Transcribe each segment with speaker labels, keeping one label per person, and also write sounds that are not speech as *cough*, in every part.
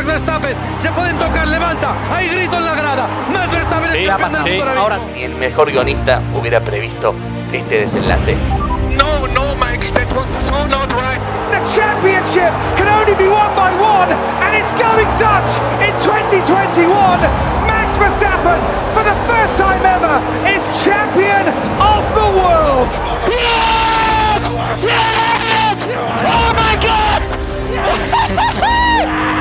Speaker 1: Max Verstappen. Se pueden tocar, levanta. Hay grito en la grada. Max Verstappen es campeón del mundo.
Speaker 2: Ahora
Speaker 3: Ni el mejor guionista hubiera previsto este desenlace.
Speaker 4: No, no, Mike, that was so not right.
Speaker 5: The championship can only be won by one, and it's going Dutch in 2021. Max Verstappen, for the first time ever, is champion of the world.
Speaker 6: Yes! Yes! Oh my God!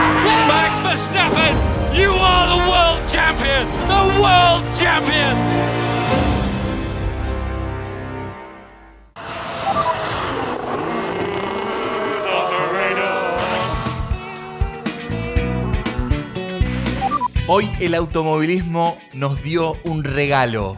Speaker 6: *laughs*
Speaker 1: Max Verstappen, you are the world champion. The world champion.
Speaker 7: Hoy el automovilismo nos dio un regalo.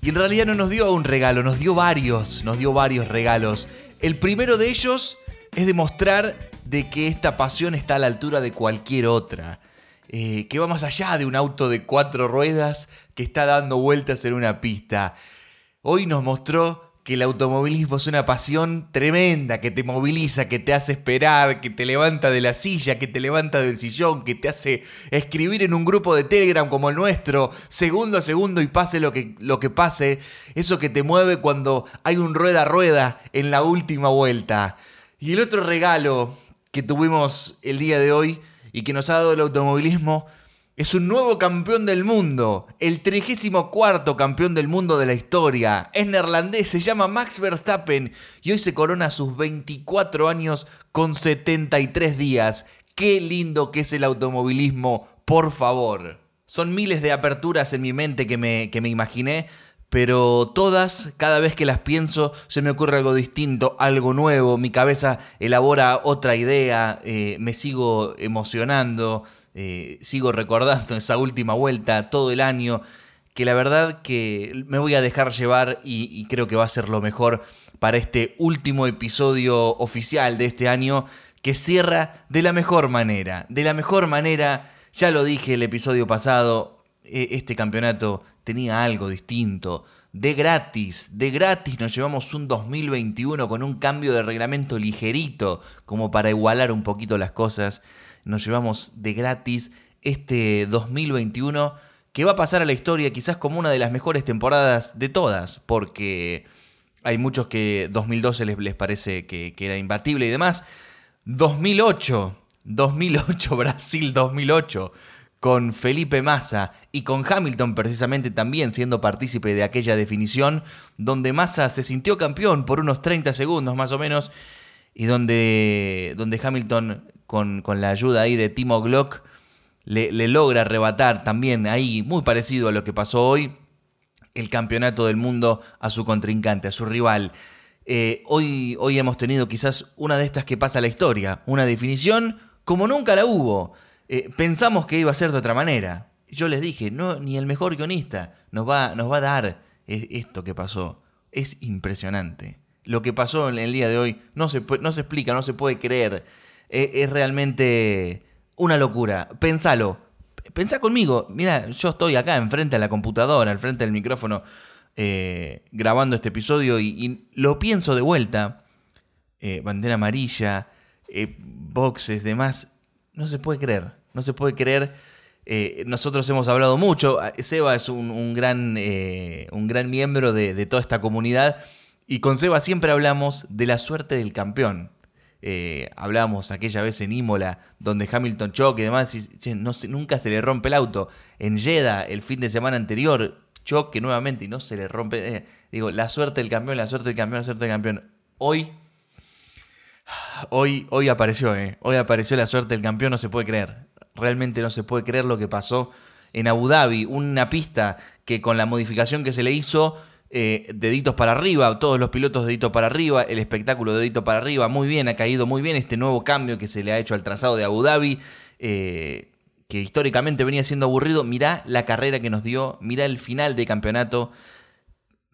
Speaker 7: Y en realidad no nos dio un regalo, nos dio varios, nos dio varios regalos. El primero de ellos es demostrar de que esta pasión está a la altura de cualquier otra. Eh, que va más allá de un auto de cuatro ruedas que está dando vueltas en una pista. Hoy nos mostró que el automovilismo es una pasión tremenda, que te moviliza, que te hace esperar, que te levanta de la silla, que te levanta del sillón, que te hace escribir en un grupo de Telegram como el nuestro, segundo a segundo y pase lo que, lo que pase, eso que te mueve cuando hay un rueda a rueda en la última vuelta. Y el otro regalo que tuvimos el día de hoy y que nos ha dado el automovilismo es un nuevo campeón del mundo, el 34 campeón del mundo de la historia. Es neerlandés, se llama Max Verstappen y hoy se corona sus 24 años con 73 días. Qué lindo que es el automovilismo, por favor. Son miles de aperturas en mi mente que me, que me imaginé, pero todas, cada vez que las pienso, se me ocurre algo distinto, algo nuevo, mi cabeza elabora otra idea, eh, me sigo emocionando, eh, sigo recordando *laughs* esa última vuelta todo el año, que la verdad que me voy a dejar llevar y, creo que va a ser lo mejor para este último episodio oficial de este año que cierra de la mejor manera, de la mejor manera, ya lo dije el episodio pasado, este campeonato tenía algo distinto. De gratis, de gratis nos llevamos un 2021 con un cambio de reglamento ligerito, como para igualar un poquito las cosas. Nos llevamos de gratis este 2021 que va a pasar a la historia quizás como una de las mejores temporadas de todas, porque hay muchos que 2012 les, les parece que, que era imbatible y demás. 2008, 2008, *laughs* Brasil 2008 con Felipe Massa y con Hamilton precisamente también siendo partícipe de aquella definición, donde Massa se sintió campeón por unos 30 segundos más o menos, y donde, donde Hamilton con, con la ayuda ahí de Timo Glock le, logra arrebatar también ahí, muy parecido a lo que pasó hoy, el campeonato del mundo a su contrincante, a su rival. Eh, hoy, hoy hemos tenido quizás una de estas que pasa a la historia, una definición como nunca la hubo. Eh, pensamos que iba a ser de otra manera. Yo les dije, no, ni el mejor guionista nos va, nos va a dar esto que pasó. Es impresionante. Lo que pasó en el día de hoy no se, no se explica, no se puede creer. Eh, es realmente una locura. Pensalo. Pensá conmigo. Mira, yo estoy acá enfrente a la computadora, enfrente del micrófono, eh, grabando este episodio y, y lo pienso de vuelta. Bandera amarilla, boxes, demás no se puede creer, no se puede creer. Eh, nosotros hemos hablado mucho, Seba es un, un gran, eh, un gran miembro de, de, toda esta comunidad y con Seba siempre hablamos de la suerte del campeón. Eh, hablamos aquella vez en Imola donde Hamilton choque y demás, y, no nunca se le rompe el auto. En Jeddah, el fin de semana anterior, choque nuevamente y no se le rompe. Eh, digo, la suerte del campeón, la suerte del campeón, la suerte del campeón. Hoy Hoy, hoy apareció, eh. Hoy apareció la suerte del campeón, no se puede creer. Realmente no se puede creer lo que pasó en Abu Dhabi. Una pista que con la modificación que se le hizo, eh, deditos para arriba, todos los pilotos deditos para arriba, el espectáculo dedito para arriba, muy bien, ha caído muy bien este nuevo cambio que se le ha hecho al trazado de Abu Dhabi. Eh, que históricamente venía siendo aburrido, mirá la carrera que nos dio, mirá el final de campeonato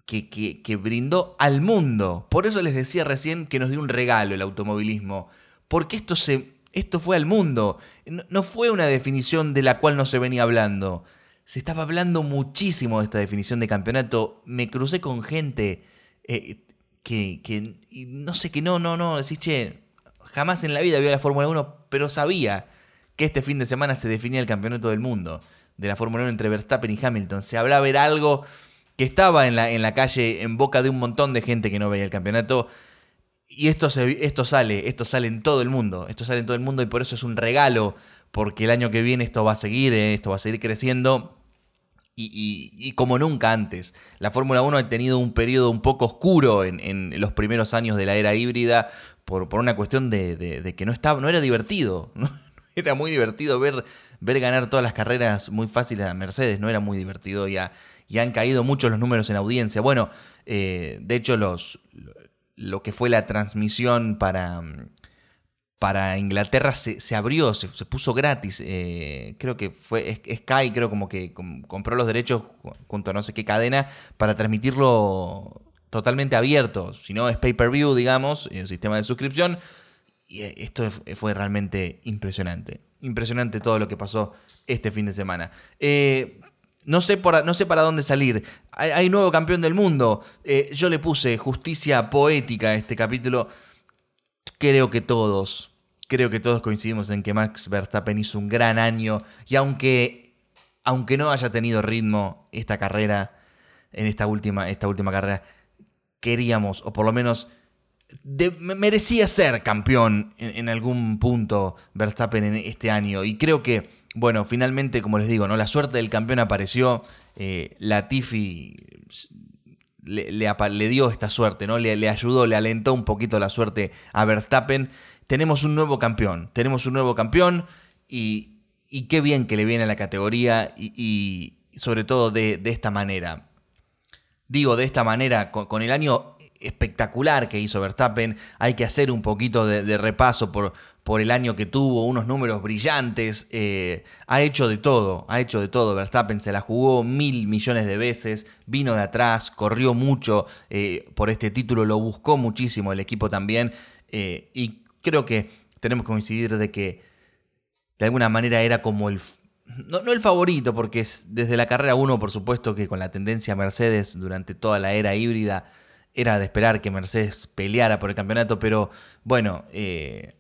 Speaker 7: que, que, brindó al mundo. Por eso les decía recién que nos dio un regalo el automovilismo. Porque esto, se, esto fue al mundo. No, no, fue una definición de la cual no se venía hablando. Se estaba hablando muchísimo de esta definición de campeonato. Me crucé con gente eh, que, que no sé, que no, no, no. Decís, che, jamás en la vida había la Fórmula 1, pero sabía que este fin de semana se definía el campeonato del mundo de la Fórmula 1 entre Verstappen y Hamilton. Se hablaba de algo que estaba en la, en la calle en boca de un montón de gente que no veía el campeonato. Y esto, se, esto sale, esto sale en todo el mundo, esto sale en todo el mundo y por eso es un regalo, porque el año que viene esto va a seguir, eh, esto va a seguir creciendo. Y, como nunca antes, la Fórmula 1 ha tenido un periodo un poco oscuro en, los primeros años de la era híbrida por, por una cuestión de, que no, estaba, no era divertido. *laughs* ¿no? Era muy divertido ver, ver ganar todas las carreras muy fáciles a Mercedes, no era muy divertido y, y han caído mucho los números en audiencia. Bueno, eh, de hecho los, lo que fue la transmisión para, para Inglaterra se, abrió, se, puso gratis. Eh, creo que fue Sky, creo como que compró los derechos junto a no sé qué cadena para transmitirlo totalmente abierto. Si no es pay-per-view, digamos, el sistema de suscripción. Y eh, esto fue realmente impresionante. Impresionante todo lo que pasó este fin de semana. No sé, no sé para dónde salir. Hay, nuevo campeón del mundo. yo le puse justicia poética a este capítulo. Creo que todos, creo que todos coincidimos en que Max Verstappen hizo un gran año y aunque, aunque no haya tenido ritmo esta carrera, en esta última, esta última carrera, queríamos, o por lo menos merecía ser campeón en, algún punto Verstappen en este año. Y creo que, bueno, finalmente, como les digo, ¿no? la suerte del campeón apareció. Eh, la Tiffy le, le, dio esta suerte, ¿no? Le, le ayudó, le alentó un poquito la suerte a Verstappen tenemos un nuevo campeón, tenemos un nuevo campeón y, y qué bien que le viene a la categoría y, sobre todo de, esta manera. Digo, de esta manera, con, el año espectacular que hizo Verstappen, hay que hacer un poquito de, repaso por, por, el año que tuvo, unos números brillantes, eh, ha hecho de todo, ha hecho de todo, Verstappen se la jugó mil millones de veces, vino de atrás, corrió mucho eh, por este título, lo buscó muchísimo el equipo también, eh, y creo que tenemos que coincidir de que de alguna manera era como el... No, el favorito, porque es desde la carrera 1, por supuesto que con la tendencia Mercedes durante toda la era híbrida, era de esperar que Mercedes peleara por el campeonato, pero bueno, eh,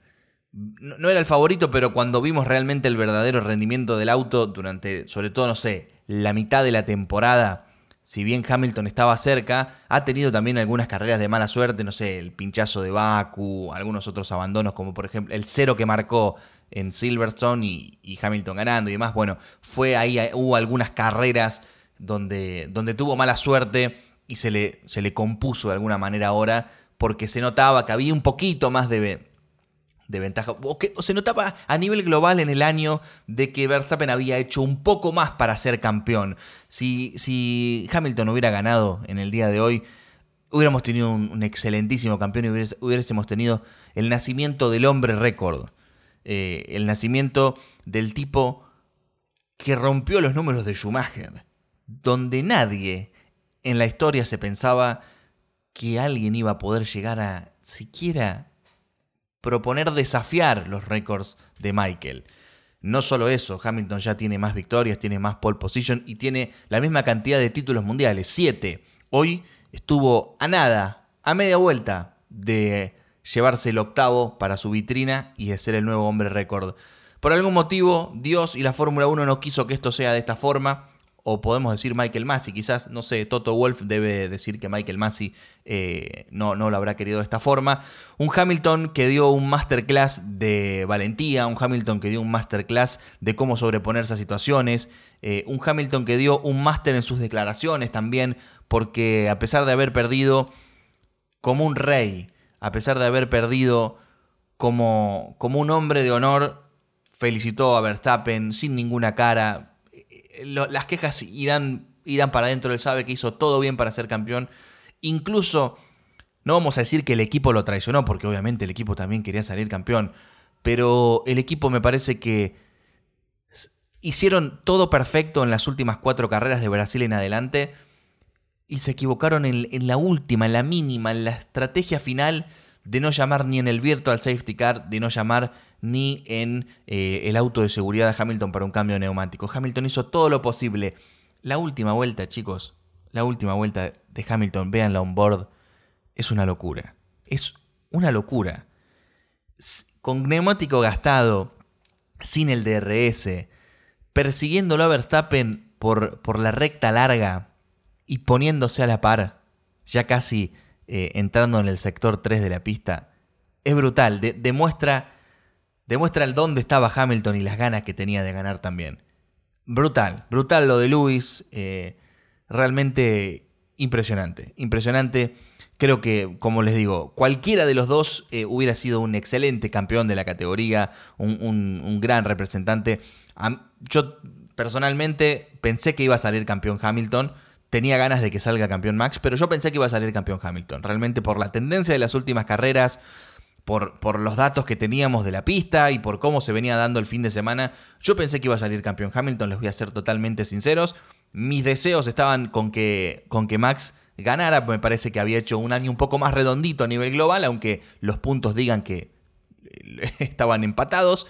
Speaker 7: no, era el favorito, pero cuando vimos realmente el verdadero rendimiento del auto durante, sobre todo, no sé, la mitad de la temporada, si bien Hamilton estaba cerca, ha tenido también algunas carreras de mala suerte, no sé, el pinchazo de Baku, algunos otros abandonos, como por ejemplo el cero que marcó en Silverstone y, Hamilton ganando y demás. Bueno, fue ahí, hubo algunas carreras donde, donde tuvo mala suerte y se le, se le compuso de alguna manera ahora, porque se notaba que había un poquito más de, de ventaja. O, que, se notaba a nivel global en el año de que Verstappen había hecho un poco más para ser campeón. Si, si Hamilton hubiera ganado en el día de hoy, hubiéramos tenido un, excelentísimo campeón y hubiésemos tenido el nacimiento del hombre récord. Eh, el nacimiento del tipo que rompió los números de Schumacher. Donde nadie en la historia se pensaba que alguien iba a poder llegar a siquiera proponer desafiar los récords de Michael. No solo eso, Hamilton ya tiene más victorias, tiene más pole position y tiene la misma cantidad de títulos mundiales, 7. Hoy estuvo a nada, a media vuelta de llevarse el octavo para su vitrina y de ser el nuevo hombre récord. Por algún motivo, Dios y la Fórmula 1 no quiso que esto sea de esta forma o podemos decir Michael Massey, quizás, no sé, Toto Wolf debe decir que Michael Massey eh, no, no lo habrá querido de esta forma. Un Hamilton que dio un masterclass de valentía, un Hamilton que dio un masterclass de cómo sobreponerse a situaciones, eh, un Hamilton que dio un máster en sus declaraciones también, porque a pesar de haber perdido como un rey, a pesar de haber perdido como, como un hombre de honor, felicitó a Verstappen sin ninguna cara, las quejas irán, irán para adentro. Él sabe que hizo todo bien para ser campeón. Incluso, no vamos a decir que el equipo lo traicionó, porque obviamente el equipo también quería salir campeón. Pero el equipo me parece que hicieron todo perfecto en las últimas cuatro carreras de Brasil en adelante. Y se equivocaron en, en la última, en la mínima, en la estrategia final de no llamar ni en el virtual safety car, de no llamar ni en eh, el auto de seguridad de Hamilton para un cambio neumático. Hamilton hizo todo lo posible. La última vuelta, chicos, la última vuelta de Hamilton, véanla on board, es una locura. Es una locura. Con neumático gastado, sin el DRS, persiguiéndolo a Verstappen por, por la recta larga y poniéndose a la par, ya casi eh, entrando en el sector 3 de la pista, es brutal, demuestra el dónde estaba Hamilton y las ganas que tenía de ganar también. Brutal, brutal lo de Lewis, eh, realmente impresionante, impresionante. Creo que, como les digo, cualquiera de los dos eh, hubiera sido un excelente campeón de la categoría, un, gran representante. yo personalmente pensé que iba a salir campeón Hamilton. Tenía ganas de que salga campeón Max, pero yo pensé que iba a salir campeón Hamilton. Realmente por la tendencia de las últimas carreras, por, los datos que teníamos de la pista y por cómo se venía dando el fin de semana, yo pensé que iba a salir campeón Hamilton, les voy a ser totalmente sinceros. Mis deseos estaban con que, con que Max ganara, me parece que había hecho un año un poco más redondito a nivel global, aunque los puntos digan que *laughs* estaban empatados.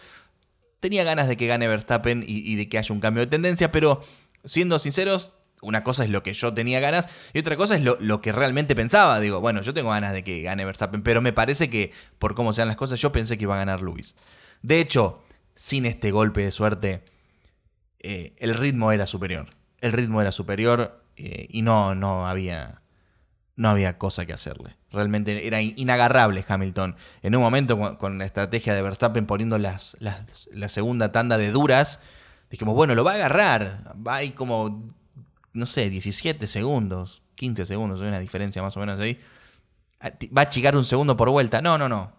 Speaker 7: Tenía ganas de que gane Verstappen y, de que haya un cambio de tendencia, pero siendo sinceros, una cosa es lo que yo tenía ganas y otra cosa es lo, que realmente pensaba. Digo, bueno, yo tengo ganas de que gane Verstappen, pero me parece que por cómo sean las cosas, yo pensé que iba a ganar Luis. De hecho, sin este golpe de suerte, eh, el ritmo era superior. El ritmo era superior eh, y no, no había. No había cosa que hacerle. Realmente era inagarrable Hamilton. En un momento, con, la estrategia de Verstappen poniendo las, la segunda tanda de duras, dijimos, bueno, lo va a agarrar. Va ahí como no sé, 17 segundos, 15 segundos, una diferencia más o menos ahí. Ah, ¿Va a achicar un segundo por vuelta? No, no, no.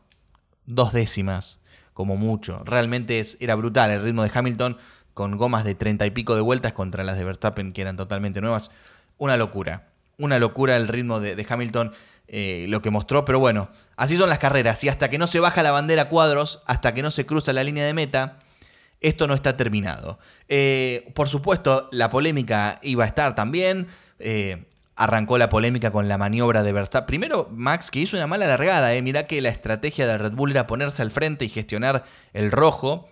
Speaker 7: Dos décimas, como mucho. Realmente es, era brutal el ritmo de Hamilton con gomas de 30 y pico de vueltas contra las de Verstappen que eran totalmente nuevas. Una locura. Una locura el ritmo de, Hamilton, eh, lo que mostró, pero bueno, así son las carreras. Y hasta que no se baja la bandera cuadros, hasta que no se cruza la línea de meta, esto no está terminado. Eh, por supuesto, la polémica iba a estar también. Eh, arrancó la polémica con la maniobra de Verstappen. Primero, Max, que hizo una mala largada. Eh. Mirá que la estrategia de Red Bull era ponerse al frente y gestionar el rojo,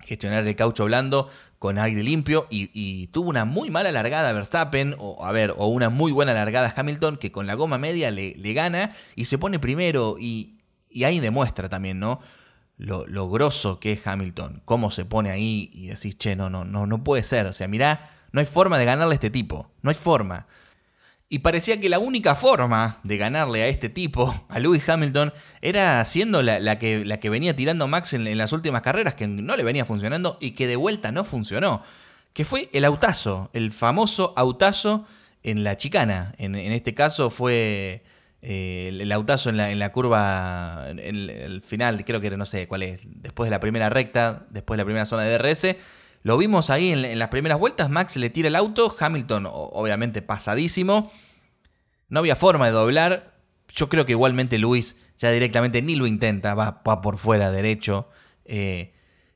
Speaker 7: gestionar el caucho blando con aire limpio. Y, tuvo una muy mala largada Verstappen, o a ver, o una muy buena largada Hamilton, que con la goma media le, gana y se pone primero. Y, y ahí demuestra también, ¿no? Lo, lo grosso que es Hamilton, cómo se pone ahí y decís, che, no, no, no, no puede ser. O sea, mirá, no hay forma de ganarle a este tipo. No hay forma. Y parecía que la única forma de ganarle a este tipo, a Lewis Hamilton, era haciendo la, que, la que venía tirando Max en, las últimas carreras, que no le venía funcionando y que de vuelta no funcionó. Que fue el autazo, el famoso autazo en la chicana. En este caso fue eh, el, autazo en la, en la curva, en el, final, creo que era, no sé cuál es, después de la primera recta, después de la primera zona de DRS. Lo vimos ahí en, las primeras vueltas, Max le tira el auto, Hamilton obviamente pasadísimo. No había forma de doblar. Yo creo que igualmente Luis ya directamente ni lo intenta, va, por fuera derecho. Eh,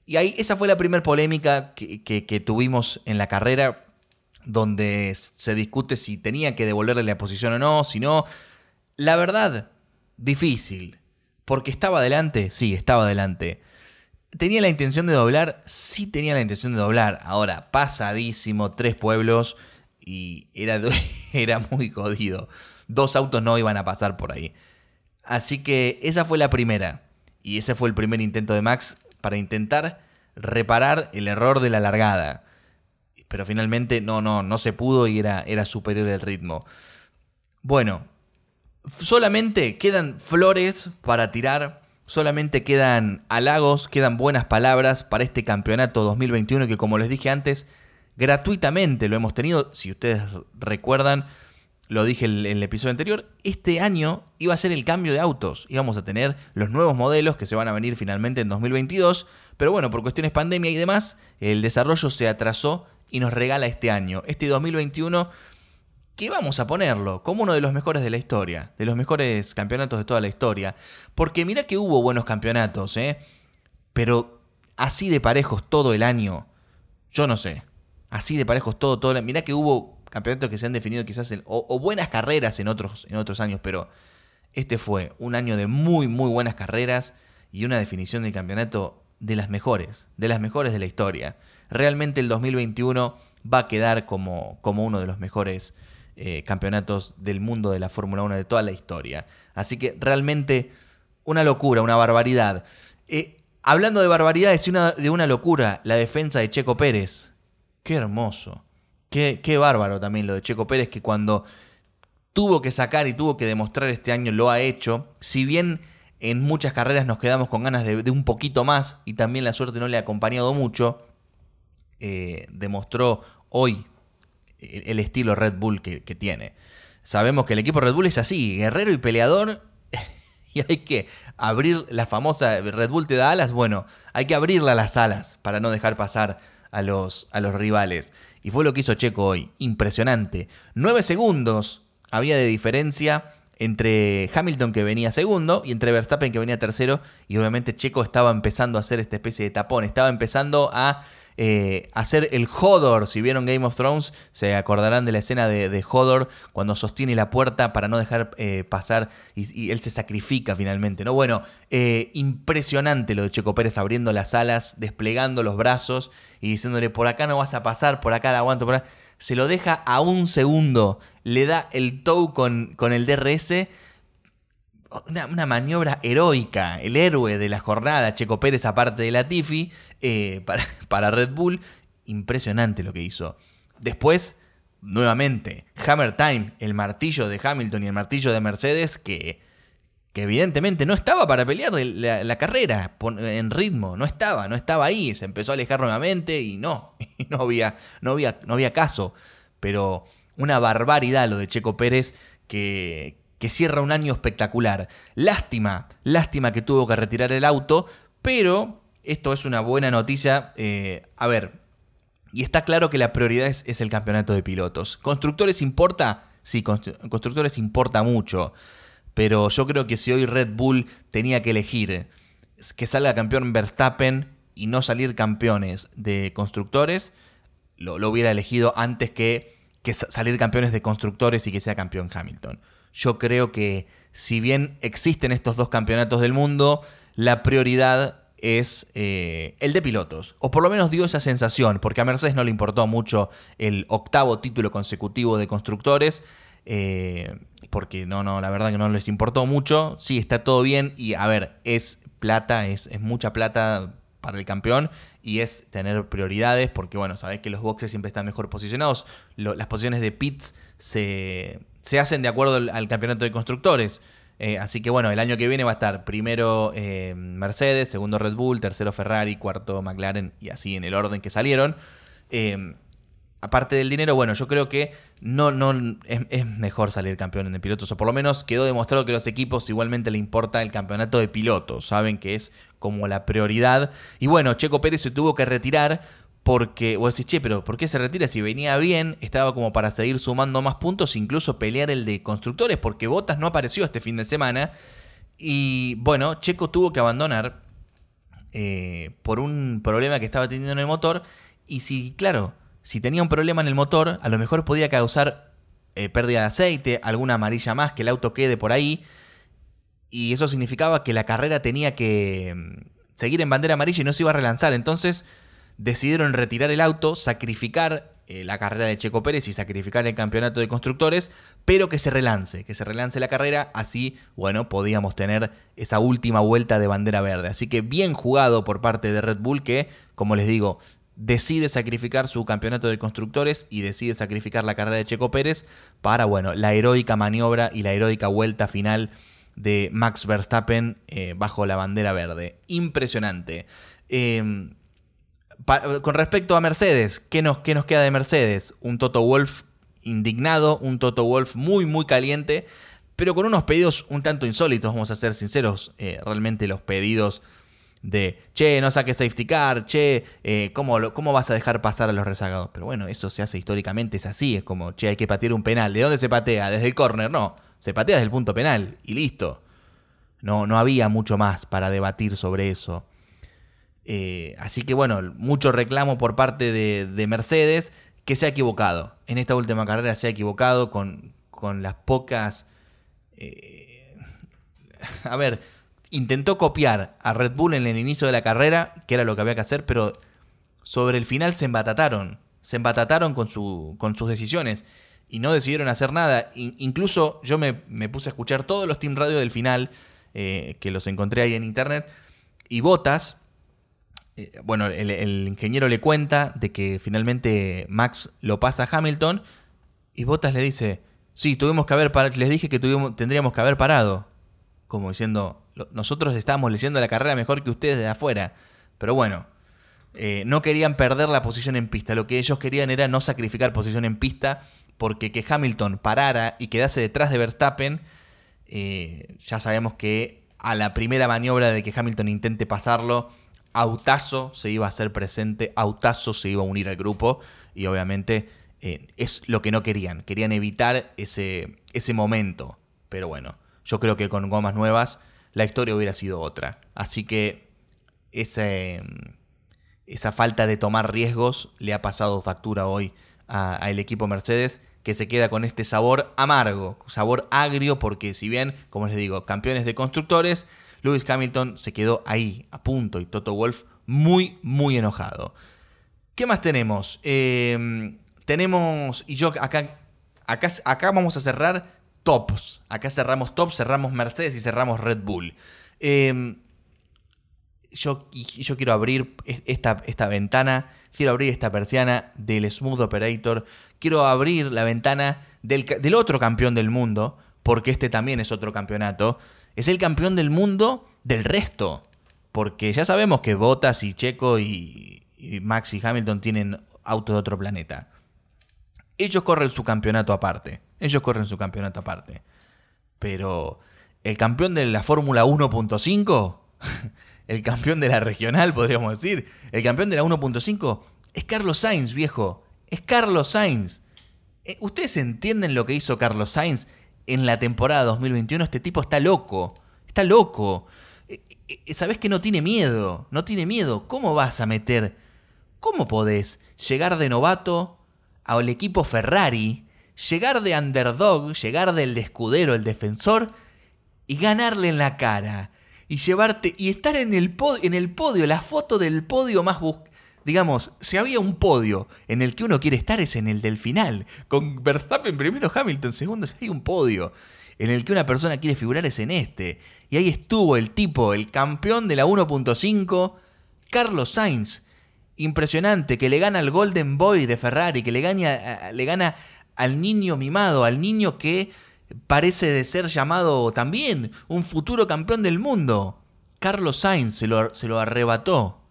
Speaker 7: y ahí esa fue la primera polémica que, que, tuvimos en la carrera, donde se discute si tenía que devolverle la posición o no, si no. La verdad, difícil. Porque estaba adelante, sí, estaba adelante. ¿Tenía la intención de doblar? Sí tenía la intención de doblar. Ahora, pasadísimo, tres pueblos y era, *laughs* era muy jodido. Dos autos no iban a pasar por ahí. Así que esa fue la primera. Y ese fue el primer intento de Max para intentar reparar el error de la largada. Pero finalmente no, no, no se pudo y era, era superior el ritmo. Bueno, solamente quedan flores para tirar, solamente quedan halagos, quedan buenas palabras para este campeonato 2021 que como les dije antes, gratuitamente lo hemos tenido, si ustedes recuerdan, lo dije en el, episodio anterior, este año iba a ser el cambio de autos, íbamos a tener los nuevos modelos que se van a venir finalmente en 2022, pero bueno, por cuestiones pandemia y demás, el desarrollo se atrasó y nos regala este año. Este 2021 ¿Qué vamos a ponerlo como uno de los mejores de la historia, de los mejores campeonatos de toda la historia. Porque mira que hubo buenos campeonatos, ¿eh? Pero así de parejos todo el año, yo no sé. Así de parejos todo, todo el año. Mirá que hubo campeonatos que se han definido quizás en, o, buenas carreras en otros, en otros años, pero este fue un año de muy, muy buenas carreras y una definición del campeonato de las mejores, de las mejores de la historia. Realmente el 2021 va a quedar como, como uno de los mejores eh, campeonatos del mundo de la Fórmula 1 de toda la historia. Así que realmente una locura, una barbaridad. Eh, Hablando de barbaridades y una, de una locura, la defensa de Checo Pérez. Qué hermoso. Qué, qué bárbaro también lo de Checo Pérez, que cuando tuvo que sacar y tuvo que demostrar este año lo ha hecho. Si bien en muchas carreras nos quedamos con ganas de, un poquito más y también la suerte no le ha acompañado mucho, eh, demostró hoy el, estilo Red Bull que, que tiene. Sabemos que el equipo Red Bull es así, guerrero y peleador *laughs* y hay que abrir la famosa Red Bull te da alas, bueno, hay que abrirla las alas para no dejar pasar a los, a los rivales. Y fue lo que hizo Checo hoy, impresionante. Nueve segundos había de diferencia entre Hamilton que venía segundo y entre Verstappen que venía tercero y obviamente Checo estaba empezando a hacer esta especie de tapón, estaba empezando a eh, hacer el Hodor. Si vieron Game of Thrones, se acordarán de la escena de, Hodor cuando sostiene la puerta para no dejar eh, pasar y, él se sacrifica finalmente. ¿no? Bueno, eh, impresionante lo de Checo Pérez abriendo las alas, desplegando los brazos y diciéndole por acá no vas a pasar, por acá la aguanto, Se lo deja a un segundo, le da el tow con, con el DRS una, maniobra heroica, el héroe de la jornada, Checo Pérez aparte de la Tiffy, eh, para, *laughs* para Red Bull, impresionante lo que hizo. Después, nuevamente, Hammer Time, el martillo de Hamilton y el martillo de Mercedes, que, que evidentemente no estaba para pelear la, carrera en ritmo, no estaba, no estaba ahí, se empezó a alejar nuevamente y no, *laughs* no había, no había, no había caso. Pero una barbaridad lo de Checo Pérez que, que cierra un año espectacular. Lástima, lástima que tuvo que retirar el auto, pero esto es una buena noticia. Eh, a ver, y está claro que la prioridad es, el campeonato de pilotos. ¿Constructores importa? Sí, constructores importa mucho. Pero yo creo que si hoy Red Bull tenía que elegir que salga campeón Verstappen y no salir campeones de constructores, lo, hubiera elegido antes que, que salir campeones de constructores y que sea campeón Hamilton yo creo que si bien existen estos dos campeonatos del mundo, la prioridad es eh, el de pilotos. O por lo menos dio esa sensación, porque a Mercedes no le importó mucho el octavo título consecutivo de constructores. Eh, porque no, no, la verdad que no les importó mucho. Sí, está todo bien. Y a ver, es plata, es, es mucha plata para el campeón y es tener prioridades, porque bueno, sabés que los boxes siempre están mejor posicionados. las posiciones de pits se, se hacen de acuerdo al, campeonato de constructores. Eh, así que bueno, el año que viene va a estar primero eh, Mercedes, segundo Red Bull, tercero Ferrari, cuarto McLaren y así en el orden que salieron. Eh, aparte del dinero, bueno, yo creo que no, no es, mejor salir campeón en pilotos, o por lo menos quedó demostrado que los equipos igualmente le importa el campeonato de pilotos, saben que es como la prioridad. Y bueno, Checo Pérez se tuvo que retirar porque vos decís, che, pero ¿por qué se retira? Si venía bien, estaba como para seguir sumando más puntos, incluso pelear el de constructores, porque Botas no apareció este fin de semana. Y bueno, Checo tuvo que abandonar eh, por un problema que estaba teniendo en el motor. Y si, claro, si tenía un problema en el motor, a lo mejor podía causar eh, pérdida de aceite, alguna amarilla más, que el auto quede por ahí. Y eso significaba que la carrera tenía que mm, seguir en bandera amarilla y no se iba a relanzar. Entonces decidieron retirar el auto, sacrificar eh, la carrera de Checo Pérez y sacrificar el campeonato de constructores, pero que se relance, que se relance la carrera, así, bueno, podíamos tener esa última vuelta de bandera verde. Así que bien jugado por parte de Red Bull que, como les digo, decide sacrificar su campeonato de constructores y decide sacrificar la carrera de Checo Pérez para, bueno, la heroica maniobra y la heroica vuelta final de Max Verstappen eh, bajo la bandera verde. Impresionante. Eh, con respecto a Mercedes, ¿qué nos, ¿qué nos queda de Mercedes? Un Toto Wolf indignado, un Toto Wolf muy, muy caliente, pero con unos pedidos un tanto insólitos, vamos a ser sinceros. Eh, realmente los pedidos de, che, no saques safety car, che, eh, ¿cómo, ¿cómo, vas a dejar pasar a los rezagados? Pero bueno, eso se hace históricamente, es así, es como, che, hay que patear un penal. ¿De dónde se patea? ¿Desde el córner? No, se patea desde el punto penal y listo. No, no había mucho más para debatir sobre eso. Eh, así que bueno, mucho reclamo por parte de, Mercedes que se ha equivocado. En esta última carrera se ha equivocado con, con las pocas... Eh, *laughs* a ver, intentó copiar a Red Bull en el inicio de la carrera, que era lo que había que hacer, pero sobre el final se embatataron. Se embatataron con, su, con sus decisiones y no decidieron hacer nada. incluso yo me, puse a escuchar todos los Team Radio del final, eh, que los encontré ahí en internet, y Botas eh, bueno, el, ingeniero le cuenta de que finalmente Max lo pasa a Hamilton y Bottas le dice, sí, tuvimos que haber parado, les dije que tuvimos, tendríamos que haber parado. Como diciendo, "Lo- nosotros estábamos leyendo la carrera mejor que ustedes de afuera. Pero bueno, eh, no querían perder la posición en pista. Lo que ellos querían era no sacrificar posición en pista porque que Hamilton parara y quedase detrás de Verstappen, eh, ya sabemos que a la primera maniobra de que Hamilton intente pasarlo, Autazo se iba a hacer presente, Autazo se iba a unir al grupo y obviamente eh, es lo que no querían, querían evitar ese, ese momento. Pero bueno, yo creo que con gomas nuevas la historia hubiera sido otra. Así que esa falta de tomar riesgos le ha pasado factura hoy al equipo Mercedes que se queda con este sabor amargo, sabor agrio, porque si bien, como les digo, campeones de constructores, Lewis Hamilton se quedó ahí, a punto, y Toto Wolf muy, muy enojado. ¿Qué más tenemos? Eh, tenemos, y yo acá, acá, vamos a cerrar tops. Acá cerramos tops, cerramos Mercedes y cerramos Red Bull. Eh, yo, yo quiero abrir es- esta, esta ventana, quiero abrir esta persiana del Smooth Operator, quiero abrir la ventana del, del otro campeón del mundo, porque este también es otro campeonato, es el campeón del mundo del resto, porque ya sabemos que Bottas y Checo y, y Max y Hamilton tienen autos de otro planeta. Ellos corren su campeonato aparte, ellos corren su campeonato aparte. Pero el campeón de la Fórmula 1.5, *laughs* el campeón de la regional, podríamos decir, el campeón de la 1.5 es Carlos Sainz, viejo. Es Carlos Sainz. Eh, ¿Ustedes entienden lo que hizo Carlos Sainz en la temporada 2021? Este tipo está loco. Está loco. Eh, eh, ¿Sabés que no tiene miedo? No tiene miedo. ¿Cómo vas a meter? ¿Cómo podés llegar de novato al equipo Ferrari, llegar de underdog, llegar del de escudero, el defensor, y ganarle en la cara? Y llevarte. Y estar en el, pod- en el podio, la foto del podio más bus Digamos, si había un podio en el que uno quiere estar es en el del final. Con Verstappen primero, Hamilton segundo, si hay un podio en el que una persona quiere figurar es en este. Y ahí estuvo el tipo, el campeón de la 1.5, Carlos Sainz. Impresionante, que le gana al Golden Boy de Ferrari, que le gana, le gana al niño mimado, al niño que parece de ser llamado también un futuro campeón del mundo. Carlos Sainz se lo, se lo arrebató.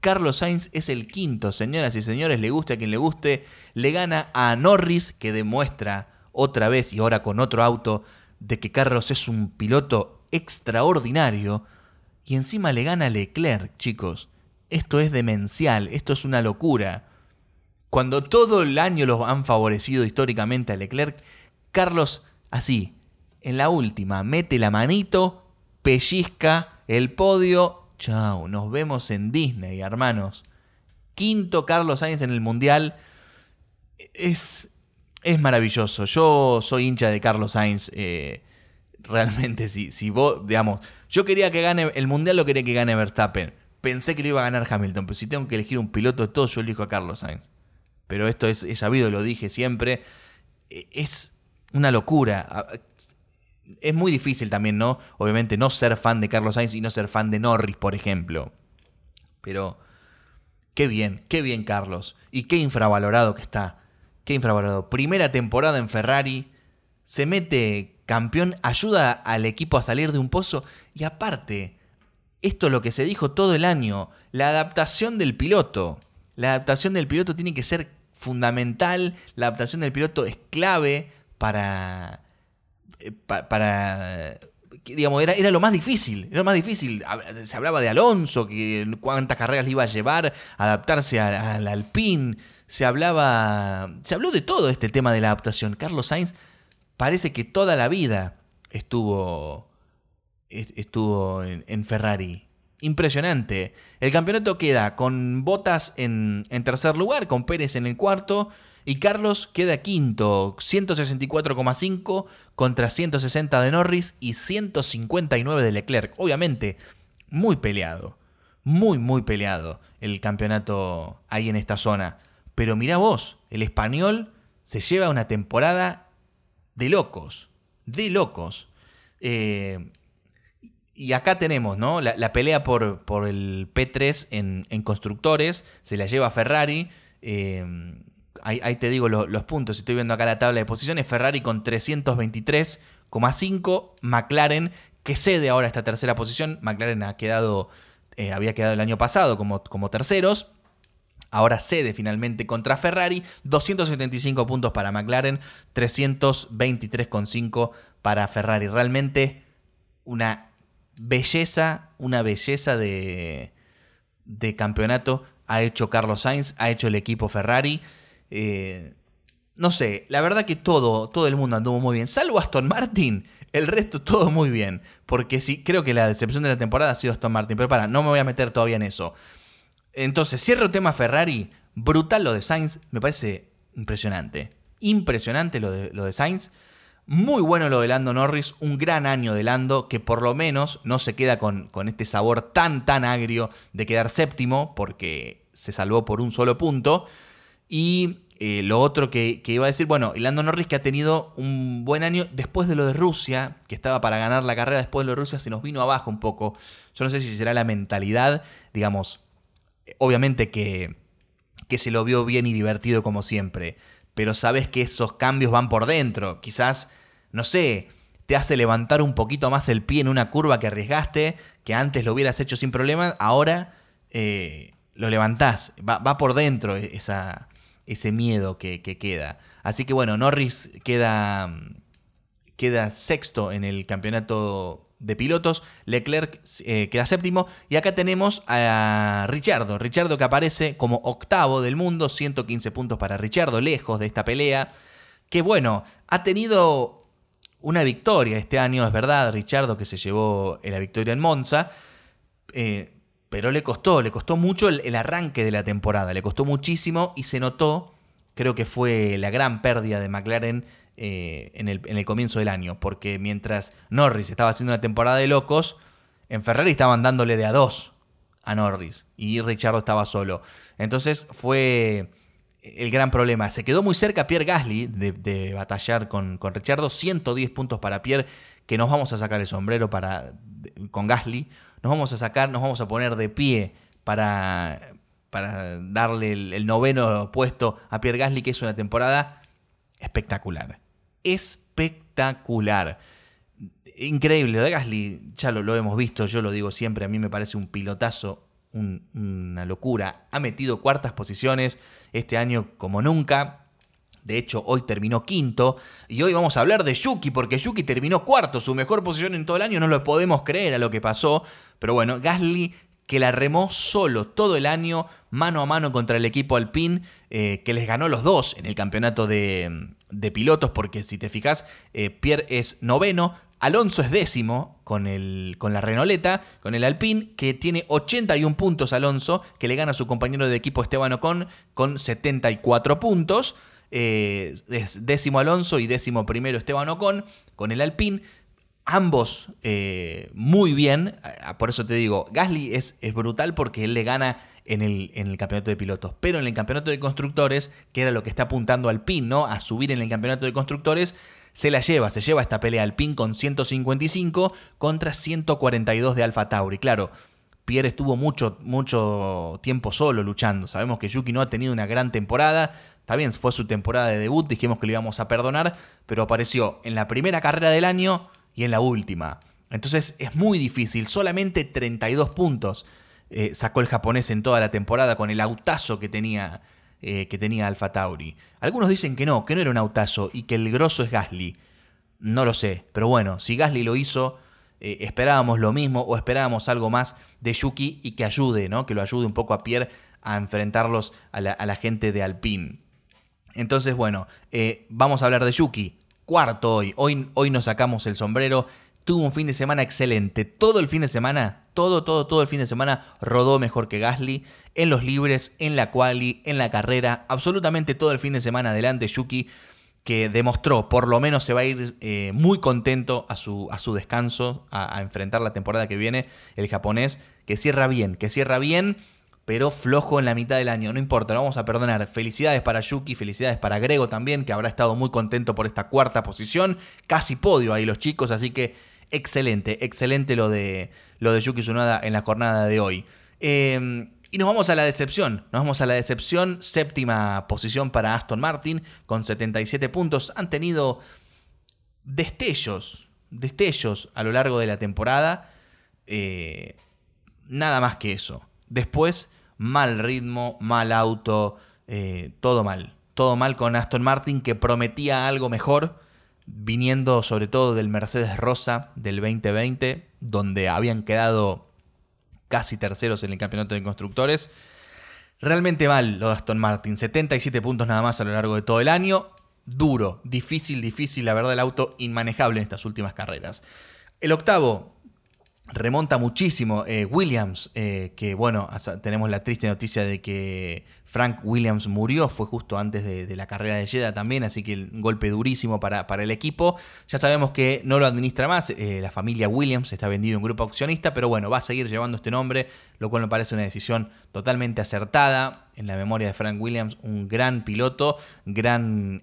Speaker 7: Carlos Sainz es el quinto, señoras y señores, le guste a quien le guste, le gana a Norris, que demuestra otra vez y ahora con otro auto de que Carlos es un piloto extraordinario, y encima le gana a Leclerc, chicos. Esto es demencial, esto es una locura. Cuando todo el año los han favorecido históricamente a Leclerc, Carlos así, en la última, mete la manito, pellizca el podio. Chao, nos vemos en Disney, hermanos. Quinto Carlos Sainz en el Mundial. Es, es maravilloso. Yo soy hincha de Carlos Sainz. eh, realmente, si, si vos, digamos, yo quería que gane el Mundial, lo quería que gane Verstappen. Pensé que lo iba a ganar Hamilton, pero si tengo que elegir un piloto de todos, yo elijo a Carlos Sainz. Pero esto es, es sabido, lo dije siempre. E- Es una locura. Es muy difícil también, ¿no? Obviamente no ser fan de Carlos Sainz y no ser fan de Norris, por ejemplo. Pero qué bien, qué bien Carlos. Y qué infravalorado que está. Qué infravalorado. Primera temporada en Ferrari. Se mete campeón, ayuda al equipo a salir de un pozo. Y aparte, esto es lo que se dijo todo el año. La adaptación del piloto. La adaptación del piloto tiene que ser fundamental. La adaptación del piloto es clave para. Eh, pa- para. digamos, era, era lo más difícil. Era lo más difícil. Se hablaba de Alonso, que cuántas carreras le iba a llevar, adaptarse al, al Alpine. Se hablaba. Se habló de todo este tema de la adaptación. Carlos Sainz parece que toda la vida estuvo est- estuvo en, en Ferrari. Impresionante. El campeonato queda con Botas en, en tercer lugar, con Pérez en el cuarto. Y Carlos queda quinto, 164,5 contra 160 de Norris y 159 de Leclerc. Obviamente, muy peleado. Muy, muy peleado el campeonato ahí en esta zona. Pero mirá vos, el español se lleva una temporada de locos. De locos. Eh, y acá tenemos, ¿no? La, pelea por, el P3 en, constructores, se la lleva Ferrari. Eh, ahí, te digo los puntos, estoy viendo acá la tabla de posiciones. Ferrari con 323,5. McLaren, que cede ahora esta tercera posición. McLaren ha quedado, eh, había quedado el año pasado como, como terceros. Ahora cede finalmente contra Ferrari. 275 puntos para McLaren, 323,5 para Ferrari. Realmente una belleza, una belleza de, de campeonato ha hecho Carlos Sainz, ha hecho el equipo Ferrari. Eh, no sé, la verdad que todo, todo el mundo anduvo muy bien, salvo Aston Martin. El resto *laughs* todo muy bien. Porque sí, creo que la decepción de la temporada ha sido Aston Martin. Pero para, no me voy a meter todavía en eso. Entonces, cierro el tema Ferrari. Brutal lo de Sainz. Me parece impresionante. Impresionante lo de, Sainz. Muy bueno lo de Lando Norris, un gran año de Lando que por lo menos no se queda con, con este sabor tan tan agrio de quedar séptimo porque se salvó por un solo punto. Y eh, lo otro que, iba a decir, bueno, Lando Norris que ha tenido un buen año después de lo de Rusia, que estaba para ganar la carrera después de lo de Rusia, se nos vino abajo un poco. Yo no sé si será la mentalidad, digamos, obviamente que, que se lo vio bien y divertido como siempre, pero sabes que esos cambios van por dentro. Quizás no sé, te hace levantar un poquito más el pie en una curva que arriesgaste, que antes lo hubieras hecho sin problema, ahora eh, lo levantás, va, por dentro esa, ese miedo que, queda. Así que bueno, Norris queda, queda sexto en el campeonato de pilotos, Leclerc eh, queda séptimo y acá tenemos a Richardo, Richardo que aparece como octavo del mundo, 115 puntos para Richardo, lejos de esta pelea, que bueno, ha tenido una victoria este año, es verdad, Richardo que se llevó la victoria en Monza, eh, pero le costó, le costó mucho el, arranque de la temporada, le costó muchísimo y se notó, creo que fue la gran pérdida de McLaren eh, en, el, en el comienzo del año, porque mientras Norris estaba haciendo una temporada de locos, en Ferrari estaban dándole de a dos a Norris y Richardo estaba solo. Entonces fue el gran problema. Se quedó muy cerca Pierre Gasly de, batallar con, con Richardo. 110 puntos para Pierre, que nos vamos a sacar el sombrero para, con Gasly. Nos vamos a sacar, nos vamos a poner de pie para, para darle el, noveno puesto a Pierre Gasly, que es una temporada espectacular. Espectacular. Increíble. Lo de Gasly, ya lo, lo hemos visto, yo lo digo siempre, a mí me parece un pilotazo una locura. Ha metido cuartas posiciones este año como nunca. De hecho, hoy terminó quinto. Y hoy vamos a hablar de Yuki, porque Yuki terminó cuarto, su mejor posición en todo el año. No lo podemos creer a lo que pasó. Pero bueno, Gasly que la remó solo todo el año, mano a mano contra el equipo Alpine, eh, que les ganó los dos en el campeonato de, pilotos, porque si te fijas, eh, Pierre es noveno, Alonso es décimo con, el, con la Renoleta, con el Alpine, que tiene 81 puntos Alonso, que le gana a su compañero de equipo Esteban Ocon con 74 puntos. Eh, es décimo Alonso y décimo primero Esteban Ocon con el Alpine. Ambos eh, muy bien, por eso te digo, Gasly es, es brutal porque él le gana en el, en el, campeonato de pilotos. Pero en el campeonato de constructores, que era lo que está apuntando Alpine, ¿no? A subir en el campeonato de constructores, se la lleva, se lleva esta pelea al pin con 155 contra 142 de Alfa Tauri. Claro, Pierre estuvo mucho, mucho tiempo solo luchando. Sabemos que Yuki no ha tenido una gran temporada. Está bien, fue su temporada de debut, dijimos que le íbamos a perdonar, pero apareció en la primera carrera del año y en la última. Entonces es muy difícil, solamente 32 puntos eh, sacó el japonés en toda la temporada con el autazo que tenía eh, que tenía Alfa Tauri. Algunos dicen que no, que no era un autazo y que el grosso es Gasly. No lo sé, pero bueno, si Gasly lo hizo, eh, esperábamos lo mismo o esperábamos algo más de Yuki y que ayude, ¿no? Que lo ayude un poco a Pierre a enfrentarlos a la, gente de Alpine. Entonces, bueno, vamos a hablar de Yuki. Cuarto hoy. hoy. Hoy nos sacamos el sombrero tuvo un fin de semana excelente. Todo el fin de semana, todo, todo, todo el fin de semana rodó mejor que Gasly. En los libres, en la quali, en la carrera, absolutamente todo el fin de semana adelante Yuki, que demostró, por lo menos se va a ir eh, muy contento a su, a su descanso, a, enfrentar la temporada que viene, el japonés, que cierra bien, que cierra bien pero flojo en la mitad del año. No importa, lo vamos a perdonar. Felicidades para Yuki, felicidades para Grego también, que habrá estado muy contento por esta cuarta posición. Casi podio ahí los chicos, así que excelente, excelente lo de, lo de Yuki Tsunoda en la jornada de hoy. Eh, y nos vamos a la decepción, nos vamos a la decepción, séptima posición para Aston Martin con 77 puntos. Han tenido destellos, destellos a lo largo de la temporada. Eh, nada más que eso. Después, mal ritmo, mal auto, eh, todo mal. Todo mal con Aston Martin que prometía algo mejor, viniendo sobre todo del Mercedes Rosa del 2020, donde habían quedado casi terceros en el campeonato de constructores. Realmente mal lo de Aston Martin, 77 puntos nada más a lo largo de todo el año. Duro, difícil, difícil, la verdad el auto inmanejable en estas últimas carreras. El octavo, remonta muchísimo. Eh, Williams, eh, que bueno, tenemos la triste noticia de que Frank Williams murió, fue justo antes de, la carrera de Jeddah también, así que un golpe durísimo para, para, el equipo. Ya sabemos que no lo administra más, eh, la familia Williams está vendido en grupo accionista, pero bueno, va a seguir llevando este nombre, lo cual me parece una decisión totalmente acertada en la memoria de Frank Williams, un gran piloto, gran,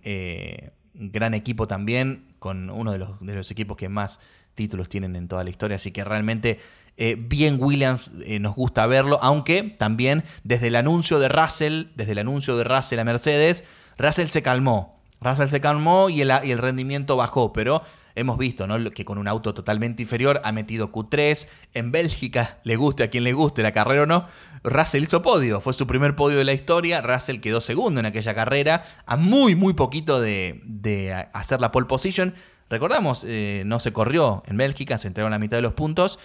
Speaker 7: gran equipo también, con uno de los, de los equipos que más títulos tienen en toda la historia, así que realmente eh, bien Williams eh, nos gusta verlo, aunque también desde el anuncio de Russell, desde el anuncio de Russell a Mercedes, Russell se calmó, Russell se calmó y el, rendimiento bajó, pero hemos visto ¿no? que con un auto totalmente inferior ha metido Q3. En Bélgica, le guste a quien le guste la carrera o no, Russell hizo podio. Fue su primer podio de la historia. Russell quedó segundo en aquella carrera, a muy, muy poquito de hacer la pole position. Recordamos, eh, no se corrió en Bélgica, se entregaron la mitad de los puntos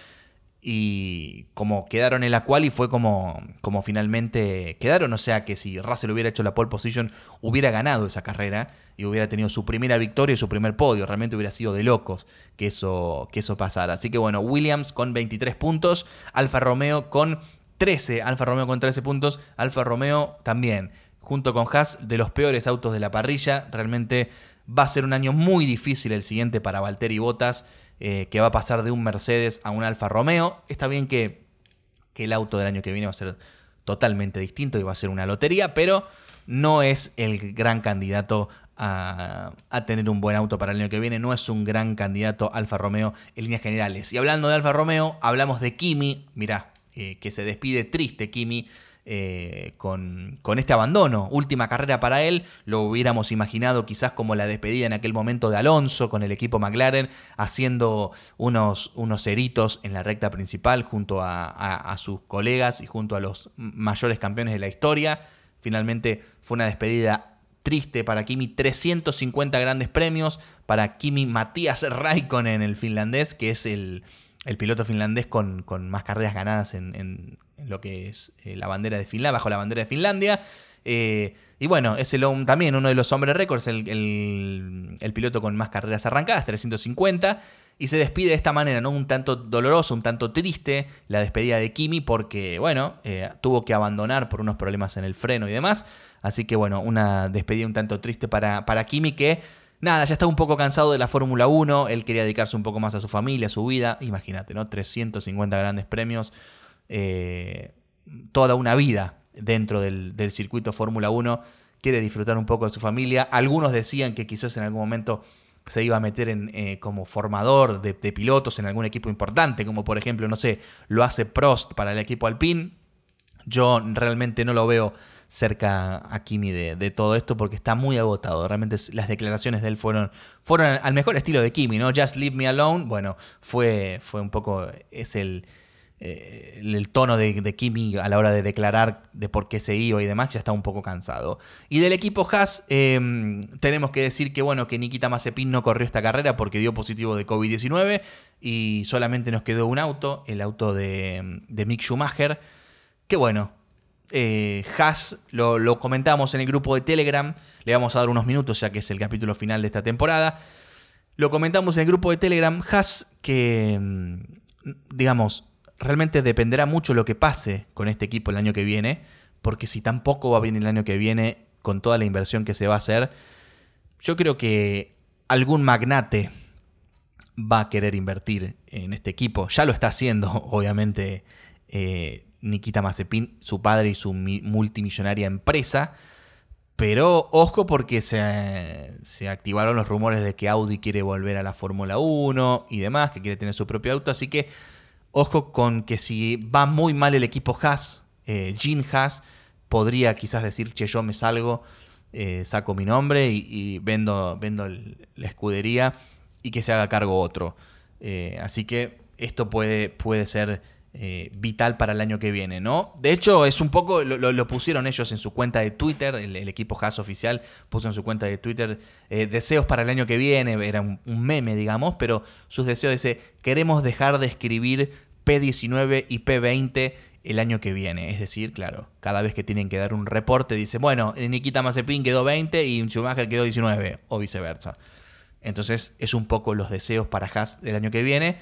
Speaker 7: y como quedaron en la cual y fue como, como finalmente quedaron, o sea que si Russell hubiera hecho la pole position hubiera ganado esa carrera y hubiera tenido su primera victoria y su primer podio, realmente hubiera sido de locos que eso, que eso pasara. Así que bueno, Williams con 23 puntos, Alfa Romeo con 13, Alfa Romeo con 13 puntos, Alfa Romeo también, junto con Haas, de los peores autos de la parrilla, realmente Va a ser un año muy difícil el siguiente para Valtteri Bottas, eh, que va a pasar de un Mercedes a un Alfa Romeo. Está bien que, que el auto del año que viene va a ser totalmente distinto y va a ser una lotería, pero no es el gran candidato a, tener un buen auto para el año que viene. No es un gran candidato Alfa Romeo en líneas generales. Y hablando de Alfa Romeo, hablamos de Kimi. Mirá, eh, que se despide triste Kimi eh, con, este abandono. Última carrera para él, lo hubiéramos imaginado quizás como la despedida en aquel momento de Alonso con el equipo McLaren, haciendo unos, unos ceritos en la recta principal junto a, sus colegas y junto a los mayores campeones de la historia. Finalmente fue una despedida triste para Kimi, 350 grandes premios para Kimi Matías Raikkonen, el finlandés, que es el, piloto finlandés con, más carreras ganadas en, lo que es eh, la bandera de Finlandia, bajo la bandera de Finlandia. Eh, y bueno, es el, también uno de los hombres récords, el, el, piloto con más carreras arrancadas, 350. Y se despide de esta manera, ¿no? Un tanto doloroso, un tanto triste la despedida de Kimi porque, bueno, eh, tuvo que abandonar por unos problemas en el freno y demás. Así que, bueno, una despedida un tanto triste para, para Kimi que, nada, ya está un poco cansado de la Fórmula 1. Él quería dedicarse un poco más a su familia, a su vida. Imagínate, ¿no? 350 grandes premios. Eh, toda una vida dentro del, circuito Fórmula 1, quiere disfrutar un poco de su familia. Algunos decían que quizás en algún momento se iba a meter en, eh, como formador de, pilotos en algún equipo importante, como por ejemplo, no sé, lo hace Prost para el equipo Alpine. Yo realmente no lo veo cerca a Kimi de, todo esto porque está muy agotado. Realmente las declaraciones de él fueron, fueron al mejor estilo de Kimi, ¿no? Just leave me alone. Bueno, fue, fue un poco, es el, eh, el tono de, Kimi a la hora de declarar de por qué se iba y demás ya está un poco cansado. Y del equipo Haas em, tenemos que decir que bueno que Nikita Mazepin no corrió esta carrera porque dio positivo de COVID-19 y solamente nos quedó un auto, el auto de, Mick Schumacher, que bueno, eh, Haas lo, comentamos en el grupo de Telegram, le vamos a dar unos minutos ya que es el capítulo final de esta temporada. Lo comentamos en el grupo de Telegram, Haas que, em, digamos, realmente dependerá mucho lo que pase con este equipo el año que viene, porque si tampoco va bien el año que viene, con toda la inversión que se va a hacer, yo creo que algún magnate va a querer invertir en este equipo. Ya lo está haciendo, *laughs* obviamente, eh, Nikita Mazepin, su padre y su multimillonaria empresa. Pero ojo porque se, se, activaron los rumores de que Audi quiere volver a la Fórmula 1 y demás, que quiere tener su propio auto. Así que ojo con que si va muy mal el equipo Haas, eh, Gene Haas, podría quizás decir, che, yo me salgo, eh, saco mi nombre y, vendo, vendo la escudería y que se haga cargo otro. Eh, así que esto puede, puede ser eh, vital para el año que viene, ¿no? De hecho, es un poco, lo, pusieron ellos en su cuenta de Twitter, el, equipo Haas oficial puso en su cuenta de Twitter eh, deseos para el año que viene, era un, meme, digamos, pero sus deseos dice, queremos dejar de escribir P19 y P20 el año que viene. Es decir, claro, cada vez que tienen que dar un reporte, dice, bueno, Nikita Mazepin quedó 20 y Schumacher quedó 19, o viceversa. Entonces, es un poco los deseos para Haas del año que viene,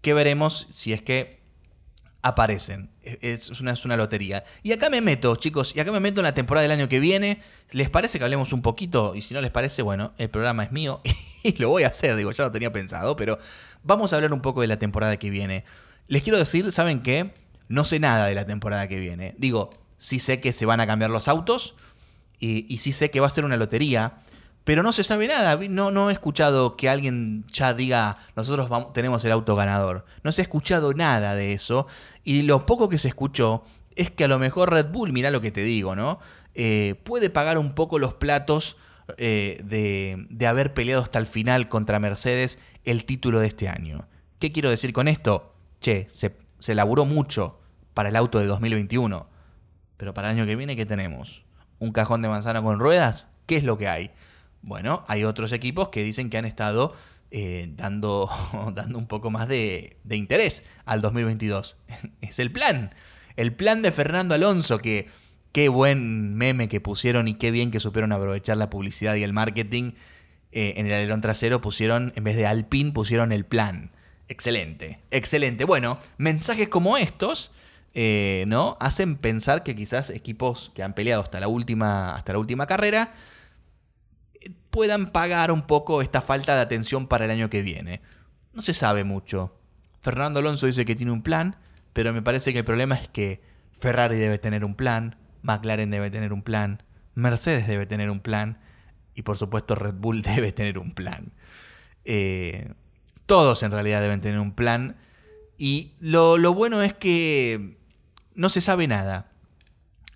Speaker 7: que veremos si es que aparecen. Es una, es una lotería. Y acá me meto, chicos, y acá me meto en la temporada del año que viene. ¿Les parece que hablemos un poquito? Y si no les parece, bueno, el programa es mío *laughs* y lo voy a hacer, digo, ya lo tenía pensado, pero vamos a hablar un poco de la temporada que viene. Les quiero decir, ¿saben qué? No sé nada de la temporada que viene. Digo, sí sé que se van a cambiar los autos y, y sí sé que va a ser una lotería pero no se sabe nada. No, no he escuchado que alguien ya diga, nosotros tenemos el auto ganador. No se ha escuchado nada de eso. Y lo poco que se escuchó es que a lo mejor Red Bull, mira lo que te digo, ¿no? Eh, puede pagar un poco los platos eh, de, de haber peleado hasta el final contra Mercedes el título de este año. ¿Qué quiero decir con esto? Che, se, se laburó mucho para el auto de 2021. Pero para el año que viene, ¿qué tenemos? ¿Un cajón de manzana con ruedas? ¿Qué es lo que hay? Bueno, hay otros equipos que dicen que han estado eh, dando, *laughs* dando un poco más de, interés al 2022. *laughs* es el plan. El plan de Fernando Alonso, que qué buen meme que pusieron y qué bien que supieron aprovechar la publicidad y el marketing. Eh, en el alerón trasero pusieron, en vez de Alpine, pusieron el plan. Excelente, excelente. Bueno, mensajes como estos, eh, ¿no? Hacen pensar que quizás equipos que han peleado hasta la última, hasta la última carrera puedan pagar un poco esta falta de atención para el año que viene. No se sabe mucho. Fernando Alonso dice que tiene un plan, pero me parece que el problema es que Ferrari debe tener un plan, McLaren debe tener un plan, Mercedes debe tener un plan y por supuesto Red Bull *laughs* debe tener un plan. Eh, todos en realidad deben tener un plan y lo, lo bueno es que no se sabe nada.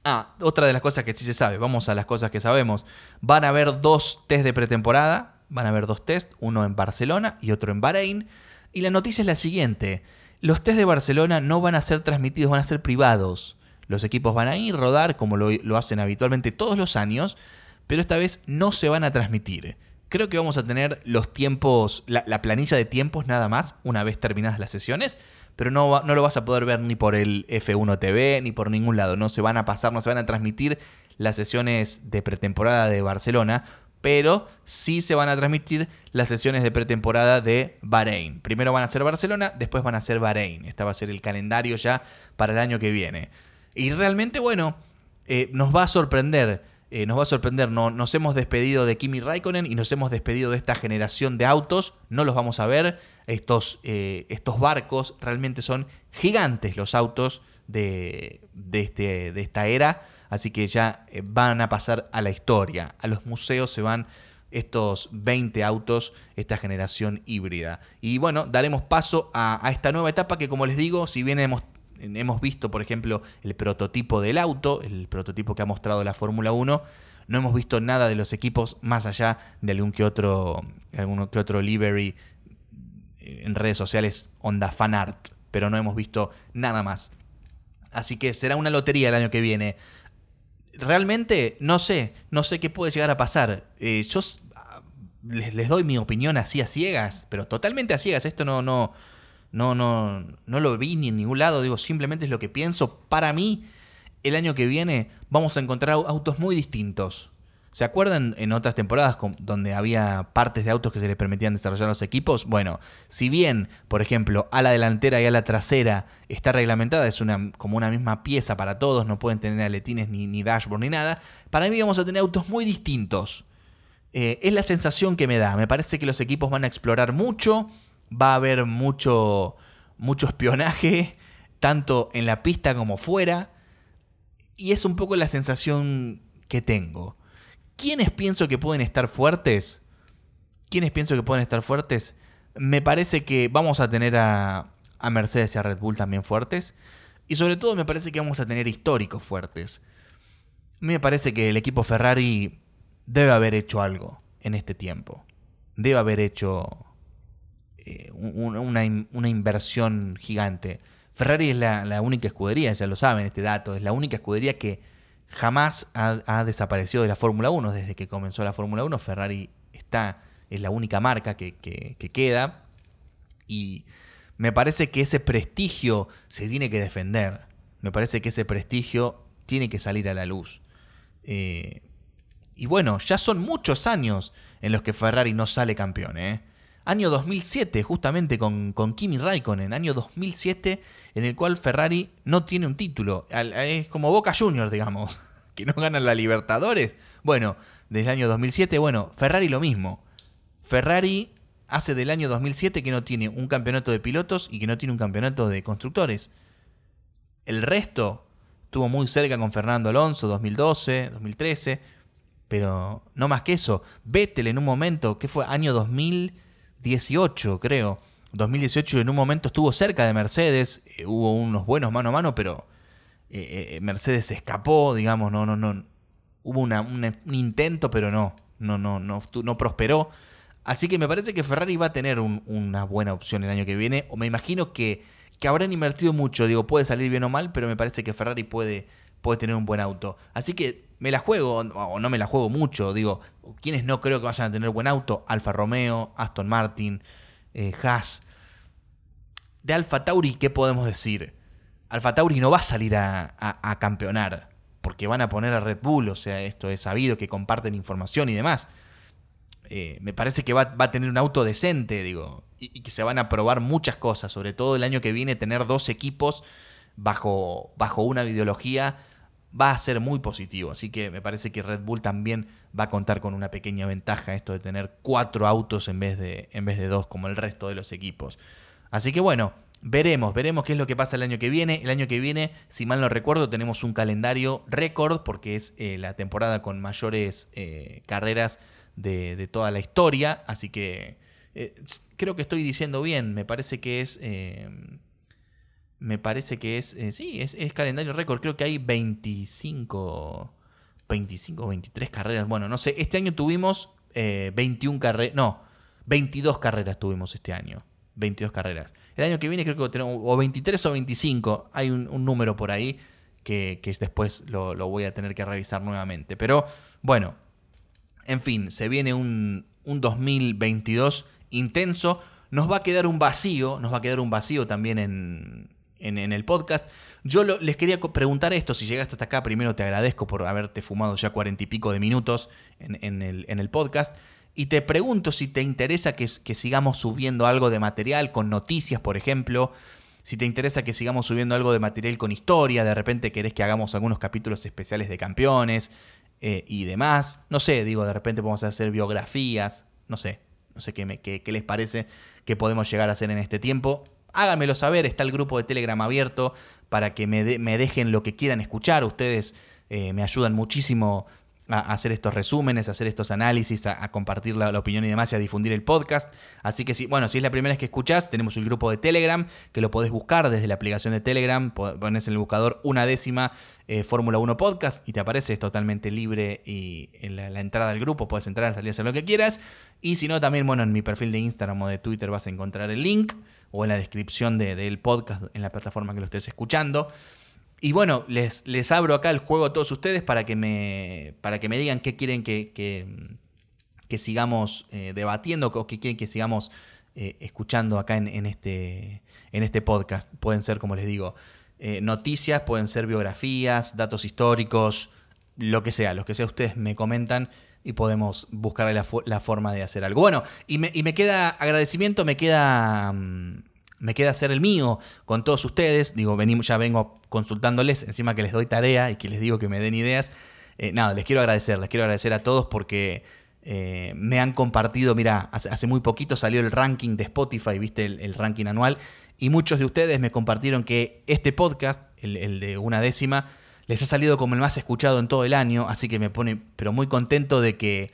Speaker 7: Ah, otra de las cosas que sí se sabe, vamos a las cosas que sabemos. Van a haber dos test de pretemporada, van a haber dos test, uno en Barcelona y otro en Bahrein. Y la noticia es la siguiente, los test de Barcelona no van a ser transmitidos, van a ser privados. Los equipos van a ir, rodar como lo, hacen habitualmente todos los años, pero esta vez no se van a transmitir. Creo que vamos a tener los tiempos, la planilla de tiempos nada más, una vez terminadas las sesiones, pero no, no lo vas a poder ver ni por el F1 TV ni por ningún lado. No se van a pasar, no se van a transmitir las sesiones de pretemporada de Barcelona, pero sí se van a transmitir las sesiones de pretemporada de Bahrein. Primero van a ser Barcelona, después van a ser Bahrein. Este va a ser el calendario ya para el año que viene. Y realmente, bueno, eh, nos va a sorprender eh, nos va a sorprender. No, nos hemos despedido de Kimi Raikkonen y nos hemos despedido de esta generación de autos. No los vamos a ver. Estos, eh, estos barcos realmente son gigantes los autos de, de, este, de esta era. Así que ya eh, van a pasar a la historia. A los museos se van estos 20 autos, esta generación híbrida. Y bueno, daremos paso a, esta nueva etapa que como les digo, si bien hemos hemos visto, por ejemplo, el prototipo del auto, el prototipo que ha mostrado la Fórmula 1. No hemos visto nada de los equipos más allá de algún que otro, algún que otro livery eh, en redes sociales onda fan art, pero no hemos visto nada más. Así que será una lotería el año que viene. Realmente no sé, no sé qué puede llegar a pasar. Eh, yo ah, les, les, doy mi opinión así a ciegas, pero totalmente a ciegas. Esto no, no, no, no, no lo vi ni en ningún lado, digo, simplemente es lo que pienso. Para mí, el año que viene vamos a encontrar autos muy distintos. ¿Se acuerdan en otras temporadas donde había partes de autos que se les permitían desarrollar los equipos? Bueno, si bien, por ejemplo, a la delantera y a la trasera está reglamentada, es una, como una misma pieza para todos, no pueden tener aletines ni, ni dashboard ni nada, para mí vamos a tener autos muy distintos. Eh, es la sensación que me da. Me parece que los equipos van a explorar mucho, va a haber mucho, mucho espionaje, *laughs* tanto en la pista como fuera. Y es un poco la sensación que tengo. ¿Quiénes pienso que pueden estar fuertes? ¿Quiénes pienso que pueden estar fuertes? Me parece que vamos a tener a, a Mercedes y a Red Bull también fuertes. Y sobre todo me parece que vamos a tener históricos fuertes. A mí me parece que el equipo Ferrari debe haber hecho algo en este tiempo. Debe haber hecho eh, una, una, inversión gigante. Ferrari es la, única escudería, ya lo saben este dato, es la única escudería que jamás ha, desaparecido de la Fórmula 1. Desde que comenzó la Fórmula 1, Ferrari está, es la única marca que, que queda. Y me parece que ese prestigio se tiene que defender. Me parece que ese prestigio tiene que salir a la luz. Eh, y bueno, ya son muchos años en los que Ferrari no sale campeón. ¿eh? Año 2007, justamente con, Kimi Raikkonen. Año 2007 en el cual Ferrari no tiene un título. Es como Boca Juniors, digamos, *laughs* que no ganan la Libertadores. Bueno, desde el año 2007, bueno, Ferrari lo mismo. Ferrari hace del año 2007 que no tiene un campeonato de pilotos y que no tiene un campeonato de constructores. El resto estuvo muy cerca con Fernando Alonso 2012, 2013, pero no más que eso. Vettel en un momento, que fue año 2018 creo, 2018 en un momento estuvo cerca de Mercedes, eh, hubo unos buenos mano a mano, pero eh, eh, Mercedes escapó, digamos, no, no, no, hubo un intento, pero no, no, no, no, no prosperó. Así que me parece que Ferrari va a tener una buena opción el año que viene. O me imagino que, que, habrán invertido mucho. Digo, puede salir bien o mal, pero me parece que Ferrari puede, puede tener un buen auto. Así que me la juego, o no me la juego mucho. Digo, quienes no creo que vayan a tener buen auto? Alfa Romeo, Aston Martin, eh, Haas. De Alfa Tauri, ¿qué podemos decir? Alfa Tauri no va a salir a, a campeonar. Porque van a poner a Red Bull. O sea, esto es sabido que comparten información y demás. Eh, me parece que va, a tener un auto decente, digo, y, que se van a probar muchas cosas, sobre todo el año que viene tener dos equipos bajo, bajo una ideología va a ser muy positivo, así que me parece que Red Bull también va a contar con una pequeña ventaja esto de tener cuatro autos en vez de, en vez de dos como el resto de los equipos. Así que bueno, Veremos, veremos qué es lo que pasa el año que viene. El año que viene, si mal no recuerdo, tenemos un calendario récord porque es eh, la temporada con mayores eh, carreras de, toda la historia. Así que eh, creo que estoy diciendo bien. Me parece que es. Eh, me parece que es. Eh, sí, es, calendario récord. Creo que hay 25. 25 23 carreras. Bueno, no sé. Este año tuvimos 21 carreras. No, 22 carreras tuvimos este año. 22 carreras. El año que viene creo que tenemos o 23 o 25. Hay un, número por ahí que, después lo, lo, voy a tener que revisar nuevamente. Pero bueno, en fin, se viene un, 2022 intenso. Nos va a quedar un vacío, nos va a quedar un vacío también en, el podcast. Yo les quería preguntar esto, si llegaste hasta acá, primero te agradezco por haberte fumado ya cuarenta y pico de minutos en, el, podcast. Y te pregunto si te interesa que, que, sigamos subiendo algo de material con noticias, por ejemplo. Si te interesa que sigamos subiendo algo de material con historia, de repente querés que hagamos algunos capítulos especiales de campeones, eh, y demás. No sé, digo, de repente podemos hacer biografías, no sé, no sé qué, me, qué, les parece que podemos llegar a hacer en este tiempo. Háganmelo saber, está el grupo de Telegram abierto para que me, dejen lo que quieran escuchar. Ustedes eh, me ayudan muchísimo a hacer estos resúmenes, a hacer estos análisis, a, compartir la, opinión y demás y a difundir el podcast. Así que si, bueno, si es la primera vez que escuchás, tenemos un grupo de Telegram que lo podés buscar desde la aplicación de Telegram, pones en el buscador una décima eh, Fórmula 1 Podcast y te aparece, es totalmente libre y en la, entrada del grupo puedes entrar, salir hacer lo que quieras. Y si no, también, bueno, en mi perfil de Instagram o de Twitter vas a encontrar el link o en la descripción del podcast en la plataforma que lo estés escuchando. Y bueno, les, les abro acá el juego a todos ustedes para que me, para que me digan qué quieren que, que, sigamos eh, debatiendo o qué quieren que sigamos eh, escuchando acá en, este, en este podcast. Pueden ser, como les digo, eh, noticias, pueden ser biografías, datos históricos, lo que sea, lo que sea ustedes me comentan y podemos buscar la, la forma de hacer algo. Bueno, y me, queda agradecimiento, me queda... Mm, me queda hacer el mío con todos ustedes. Digo, venimos, ya vengo consultándoles, encima que les doy tarea y que les digo que me den ideas. Eh, nada, les quiero agradecer, les quiero agradecer a todos porque eh, me han compartido, mira, hace, muy poquito salió el ranking de Spotify, viste, el, ranking anual, y muchos de ustedes me compartieron que este podcast, el, de una décima, les ha salido como el más escuchado en todo el año, así que me pone, pero muy contento de que,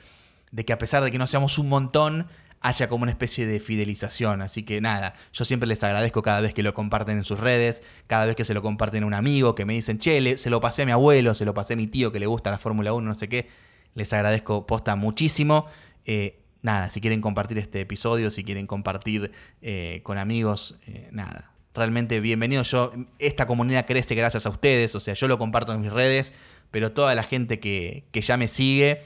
Speaker 7: de que a pesar de que no seamos un montón, haya como una especie de fidelización. Así que nada, yo siempre les agradezco cada vez que lo comparten en sus redes, cada vez que se lo comparten a un amigo, que me dicen, che, se lo pasé a mi abuelo, se lo pasé a mi tío que le gusta la Fórmula 1, no sé qué. Les agradezco posta muchísimo. Eh, nada, si quieren compartir este episodio, si quieren compartir eh, con amigos, eh, nada. Realmente bienvenido. Yo, esta comunidad crece gracias a ustedes. O sea, yo lo comparto en mis redes, pero toda la gente que, que ya me sigue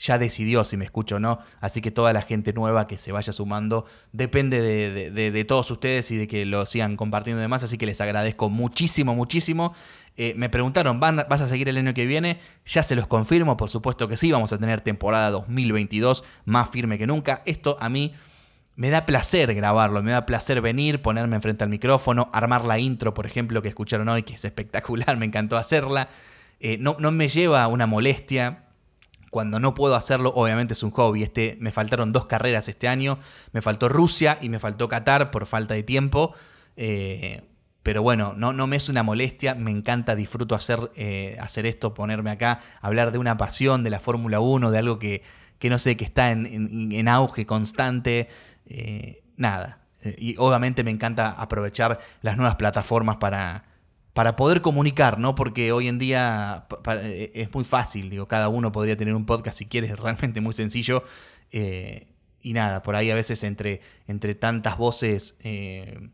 Speaker 7: ya decidió si me escucho o no. Así que toda la gente nueva que se vaya sumando depende de, todos ustedes y de que lo sigan compartiendo demás. Así que les agradezco muchísimo, muchísimo. Eh, me preguntaron, ¿vas a seguir el año que viene? Ya se los confirmo, por supuesto que sí. Vamos a tener temporada 2022 más firme que nunca. Esto a mí me da placer grabarlo, me da placer venir, ponerme enfrente al micrófono, armar la intro, por ejemplo, que escucharon hoy, que es espectacular, *laughs* me encantó hacerla. Eh, no, no me lleva una molestia cuando no puedo hacerlo, obviamente es un hobby. Este, me faltaron dos carreras este año. Me faltó Rusia y me faltó Qatar por falta de tiempo. Eh, pero bueno, no, no me es una molestia. Me encanta, disfruto hacer, eh, hacer esto, ponerme acá, hablar de una pasión, de la Fórmula 1, de algo que, que no sé, que está en, auge constante. Eh, nada. Y obviamente me encanta aprovechar las nuevas plataformas para, para poder comunicar, ¿no? Porque hoy en día e, es muy fácil, digo, cada uno podría tener un podcast si quiere, es realmente muy sencillo. Eh, y nada, por ahí a veces entre, entre tantas voces, eh,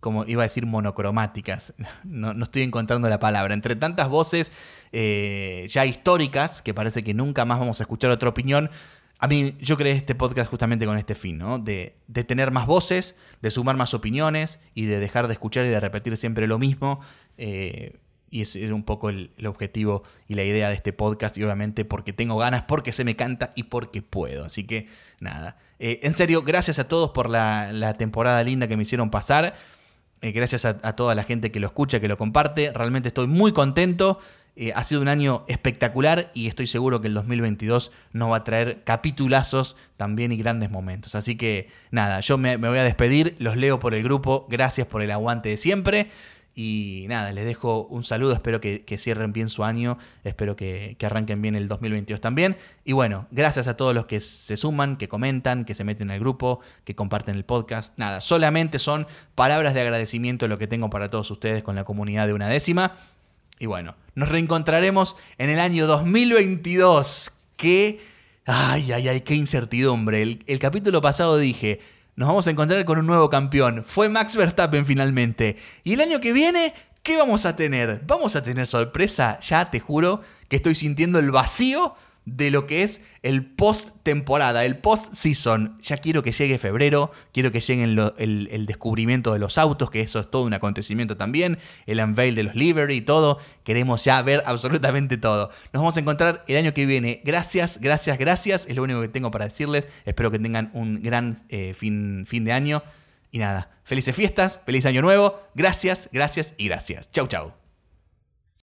Speaker 7: como iba a decir, monocromáticas, *laughs* no, estoy encontrando la palabra, entre tantas voces eh, ya históricas, que parece que nunca más vamos a escuchar otra opinión, a mí, yo creé este podcast justamente con este fin, ¿no? De, tener más voces, de sumar más opiniones y de dejar de escuchar y de repetir siempre lo mismo. Eh, y ese era un poco el, objetivo y la idea de este podcast. Y obviamente porque tengo ganas, porque se me canta y porque puedo. Así que nada. Eh, en serio, gracias a todos por la, temporada linda que me hicieron pasar. Eh, gracias a, a toda la gente que lo escucha, que lo comparte. Realmente estoy muy contento. Eh, ha sido un año espectacular y estoy seguro que el 2022 nos va a traer capitulazos también y grandes momentos. Así que nada, yo me, voy a despedir, los leo por el grupo, gracias por el aguante de siempre. Y nada, les dejo un saludo, espero que, cierren bien su año, espero que, que, arranquen bien el 2022 también. Y bueno, gracias a todos los que se suman, que comentan, que se meten al grupo, que comparten el podcast. Nada, solamente son palabras de agradecimiento lo que tengo para todos ustedes con la comunidad de una décima. Y bueno, nos reencontraremos en el año 2022. ¡Qué... Ay, ay, ay, qué incertidumbre. El, capítulo pasado dije, nos vamos a encontrar con un nuevo campeón. Fue Max Verstappen finalmente. Y el año que viene, ¿qué vamos a tener? ¿Vamos a tener sorpresa? Ya te juro que estoy sintiendo el vacío de lo que es el post temporada, el post season. Ya quiero que llegue febrero, quiero que llegue el, descubrimiento de los autos, que eso es todo un acontecimiento también, el unveil de los livery y todo. Queremos ya ver absolutamente todo. Nos vamos a encontrar el año que viene. Gracias, gracias, gracias. Es lo único que tengo para decirles. Espero que tengan un gran eh, fin, fin de año. Y nada, felices fiestas, feliz año nuevo. Gracias, gracias y gracias. Chau, chau.